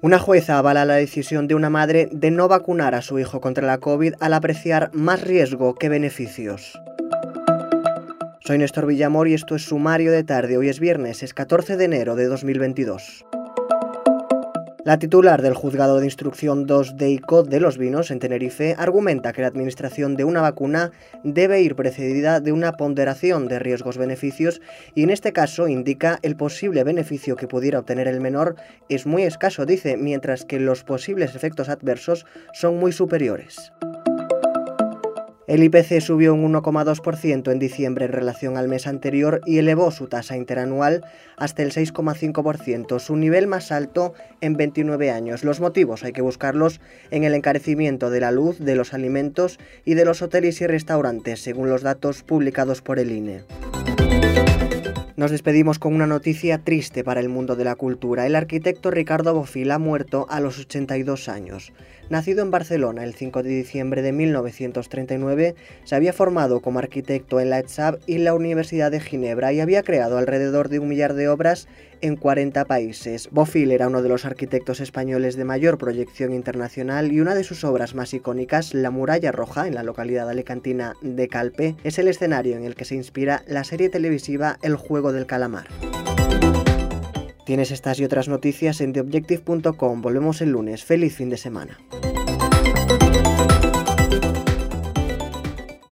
Una jueza avala la decisión de una madre de no vacunar a su hijo contra la COVID al apreciar más riesgo que beneficios. Soy Néstor Villamor y esto es Sumario de Tarde. Hoy es viernes, es 14 de enero de 2022. La titular del Juzgado de Instrucción 2 de ICOD de los Vinos en Tenerife argumenta que la administración de una vacuna debe ir precedida de una ponderación de riesgos-beneficios y en este caso indica el posible beneficio que pudiera obtener el menor es muy escaso, dice, mientras que los posibles efectos adversos son muy superiores. El IPC subió un 1,2% en diciembre en relación al mes anterior y elevó su tasa interanual hasta el 6,5%, su nivel más alto en 29 años. Los motivos hay que buscarlos en el encarecimiento de la luz, de los alimentos y de los hoteles y restaurantes, según los datos publicados por el INE. Nos despedimos con una noticia triste para el mundo de la cultura. El arquitecto Ricardo Bofil ha muerto a los 82 años. Nacido en Barcelona el 5 de diciembre de 1939, se había formado como arquitecto en la ETSAB y la Universidad de Ginebra y había creado alrededor de un millar de obras en 40 países. Bofil era uno de los arquitectos españoles de mayor proyección internacional y una de sus obras más icónicas, La Muralla Roja, en la localidad alicantina de Calpe, es el escenario en el que se inspira la serie televisiva El Del Calamar. Tienes estas y otras noticias en theobjective.com. Volvemos el lunes. Feliz fin de semana.